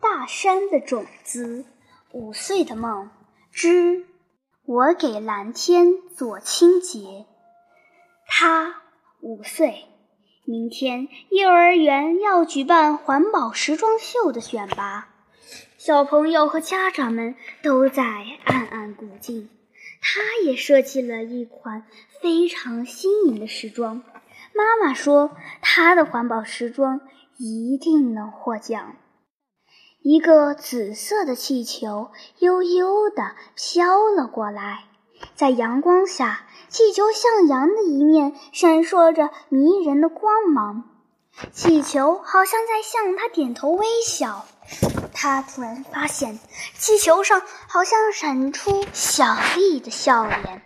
大山的种子，五岁的梦之我给蓝天做清洁。他五岁，明天幼儿园要举办环保时装秀的选拔，小朋友和家长们都在暗暗鼓劲。他也设计了一款非常新颖的时装。妈妈说，他的环保时装一定能获奖。一个紫色的气球悠悠地飘了过来，在阳光下，气球向阳的一面闪烁着迷人的光芒。气球好像在向他点头微笑。他突然发现，气球上好像闪出小丽的笑脸。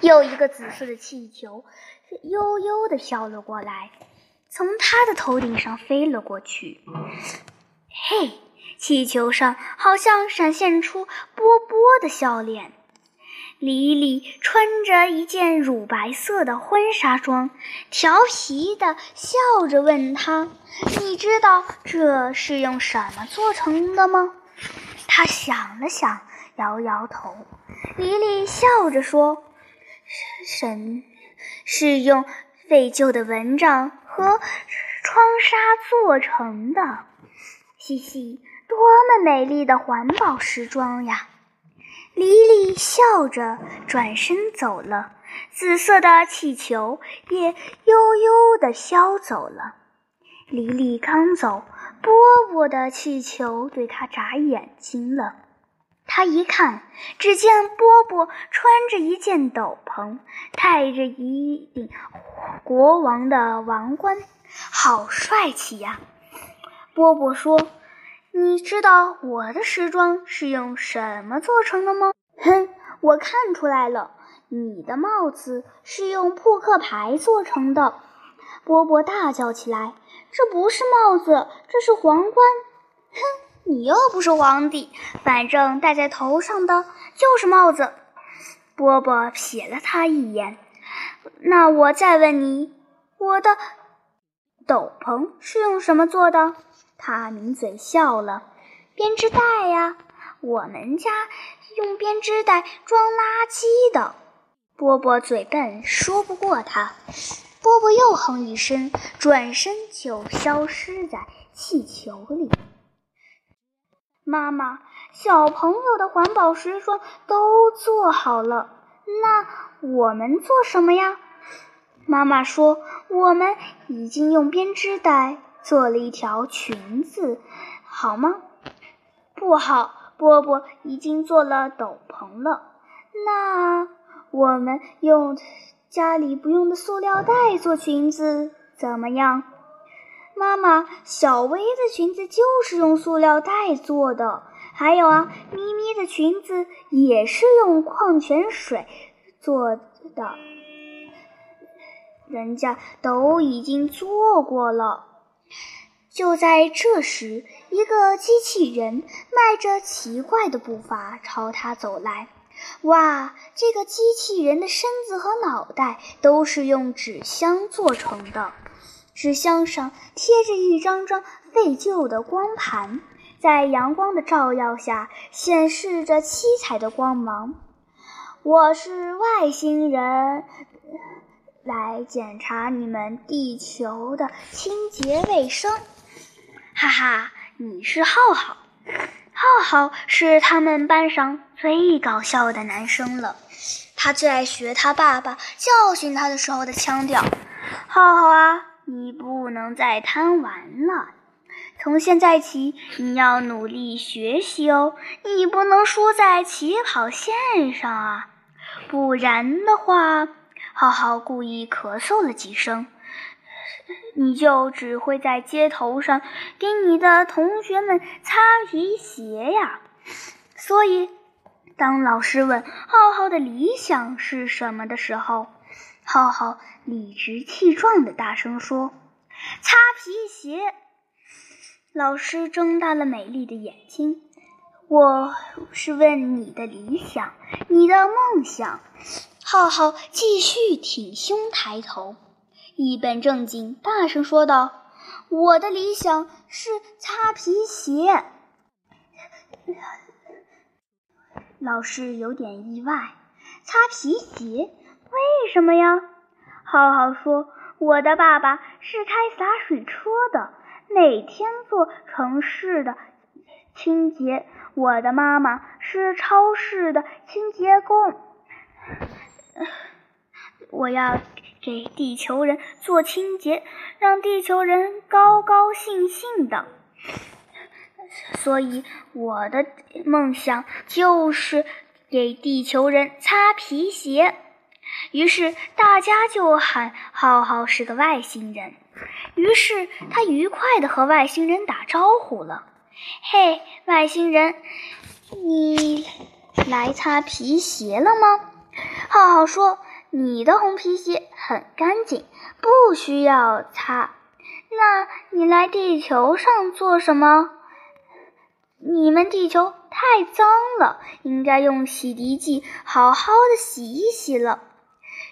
又一个紫色的气球悠悠地飘了过来，从他的头顶上飞了过去。嘿，气球上好像闪现出波波的笑脸。莉莉穿着一件乳白色的婚纱装，调皮地笑着问他：“你知道这是用什么做成的吗？”他想了想，摇摇头。莉莉笑着说：“神是用废旧的蚊帐和窗纱做成的。”嘻嘻，多么美丽的环保时装呀！莉莉笑着转身走了，紫色的气球也悠悠地飘走了。莉莉刚走，波波的气球对她眨眼睛了。他一看，只见波波穿着一件斗篷，戴着一顶国王的王冠，好帅气呀！波波说。你知道我的时装是用什么做成的吗？哼，我看出来了，你的帽子是用扑克牌做成的。波波大叫起来：“这不是帽子，这是皇冠！”哼，你又不是皇帝，反正戴在头上的就是帽子。波波瞥了他一眼。那我再问你，我的斗篷是用什么做的？他抿嘴笑了，编织袋呀，我们家用编织袋装垃圾的。波波嘴笨，说不过他。波波又哼一声，转身就消失在气球里。妈妈，小朋友的环保时装都做好了，那我们做什么呀？妈妈说，我们已经用编织袋。做了一条裙子，好吗？不好，波波已经做了斗篷了。那我们用家里不用的塑料袋做裙子怎么样？妈妈，小薇的裙子就是用塑料袋做的。还有啊，咪咪的裙子也是用矿泉水做的，人家都已经做过了。就在这时，一个机器人迈着奇怪的步伐朝他走来。哇，这个机器人的身子和脑袋都是用纸箱做成的，纸箱上贴着一张张废旧的光盘，在阳光的照耀下显示着七彩的光芒。我是外星人。来检查你们地球的清洁卫生，哈哈！你是浩浩，浩浩是他们班上最搞笑的男生了。他最爱学他爸爸教训他的时候的腔调。浩浩啊，你不能再贪玩了。从现在起，你要努力学习哦，你不能输在起跑线上啊，不然的话。浩浩故意咳嗽了几声，你就只会在街头上给你的同学们擦皮鞋呀。所以，当老师问浩浩的理想是什么的时候，浩浩理直气壮地大声说：“擦皮鞋。”老师睁大了美丽的眼睛：“我是问你的理想，你的梦想。”浩浩继续挺胸抬头，一本正经大声说道：“我的理想是擦皮鞋。老师有点意外，擦皮鞋？为什么呀？浩浩说：“我的爸爸是开洒水车的，每天做城市的清洁；我的妈妈是超市的清洁工。我要给地球人做清洁，让地球人高高兴兴的。”所以，我的梦想就是给地球人擦皮鞋。于是，大家就喊浩浩是个外星人。于是，他愉快地和外星人打招呼了：“嘿，外星人，你来擦皮鞋了吗？”浩浩说：“你的红皮鞋很干净，不需要擦。那你来地球上做什么？”你们地球太脏了，应该用洗涤剂好好的洗一洗了。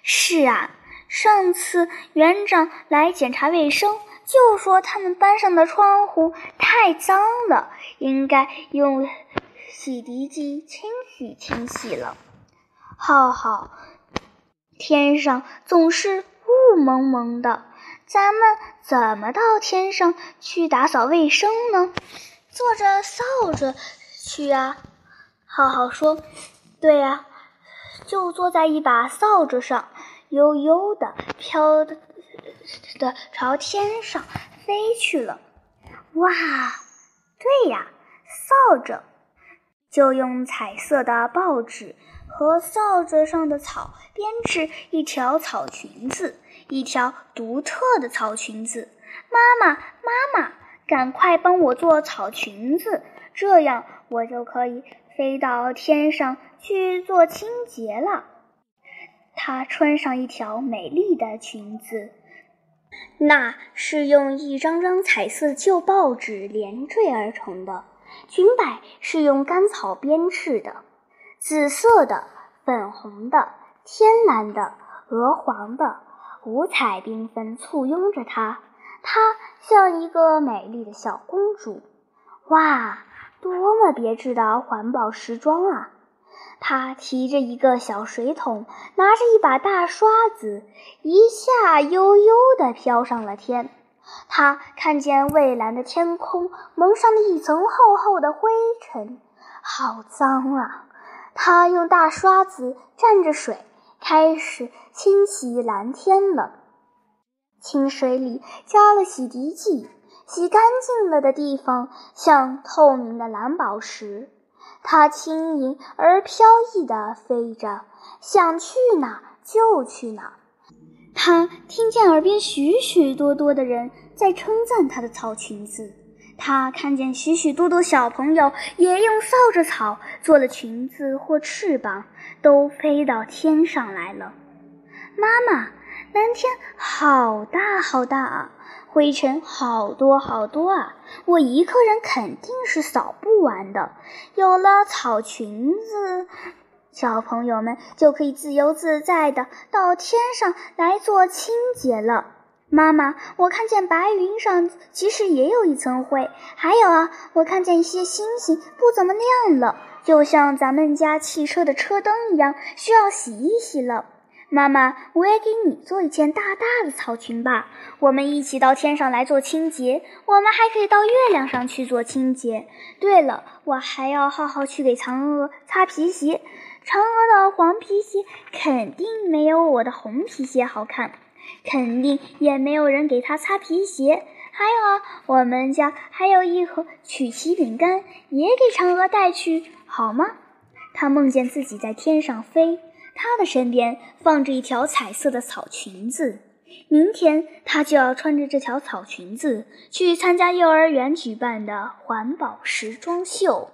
是啊，上次园长来检查卫生，就说他们班上的窗户太脏了，应该用洗涤剂清洗清洗了。浩浩，天上总是雾蒙蒙的，咱们怎么到天上去打扫卫生呢？坐着扫帚去啊，浩浩说：“对呀，就坐在一把扫帚上，悠悠的飘的的朝天上飞去了。”哇，对呀，扫帚就用彩色的报纸和扫帚上的草编织一条草裙子，一条独特的草裙子。妈妈，妈妈。赶快帮我做草裙子，这样我就可以飞到天上去做清洁了。她穿上一条美丽的裙子，那是用一张张彩色旧报纸连缀而成的，裙摆是用干草编织的，紫色的、粉红的、天蓝的、鹅黄的，五彩缤纷簇拥着它。她像一个美丽的小公主，哇，多么别致的环保时装啊！她提着一个小水桶，拿着一把大刷子，一下悠悠地飘上了天。她看见蔚蓝的天空蒙上了一层厚厚的灰尘，好脏啊！他用大刷子蘸着水，开始清洗蓝天了。清水里加了洗涤剂，洗干净了的地方像透明的蓝宝石。它轻盈而飘逸地飞着，想去哪就去哪。他听见耳边许许多多的人在称赞他的草裙子，他看见许许多多小朋友也用扫帚草做了裙子或翅膀，都飞到天上来了。妈妈。蓝天好大好大啊，灰尘好多好多啊，我一个人肯定是扫不完的。有了草裙子，小朋友们就可以自由自在的到天上来做清洁了。妈妈，我看见白云上其实也有一层灰，还有啊，我看见一些星星不怎么亮了，就像咱们家汽车的车灯一样，需要洗一洗了。妈妈，我也给你做一件大大的草裙吧。我们一起到天上来做清洁，我们还可以到月亮上去做清洁。对了，我还要浩浩去给嫦娥擦皮鞋。嫦娥的黄皮鞋肯定没有我的红皮鞋好看，肯定也没有人给他擦皮鞋。还有啊，我们家还有一盒曲奇饼干，也给嫦娥带去好吗？她梦见自己在天上飞。他的身边放着一条彩色的草裙子，明天他就要穿着这条草裙子去参加幼儿园举办的环保时装秀。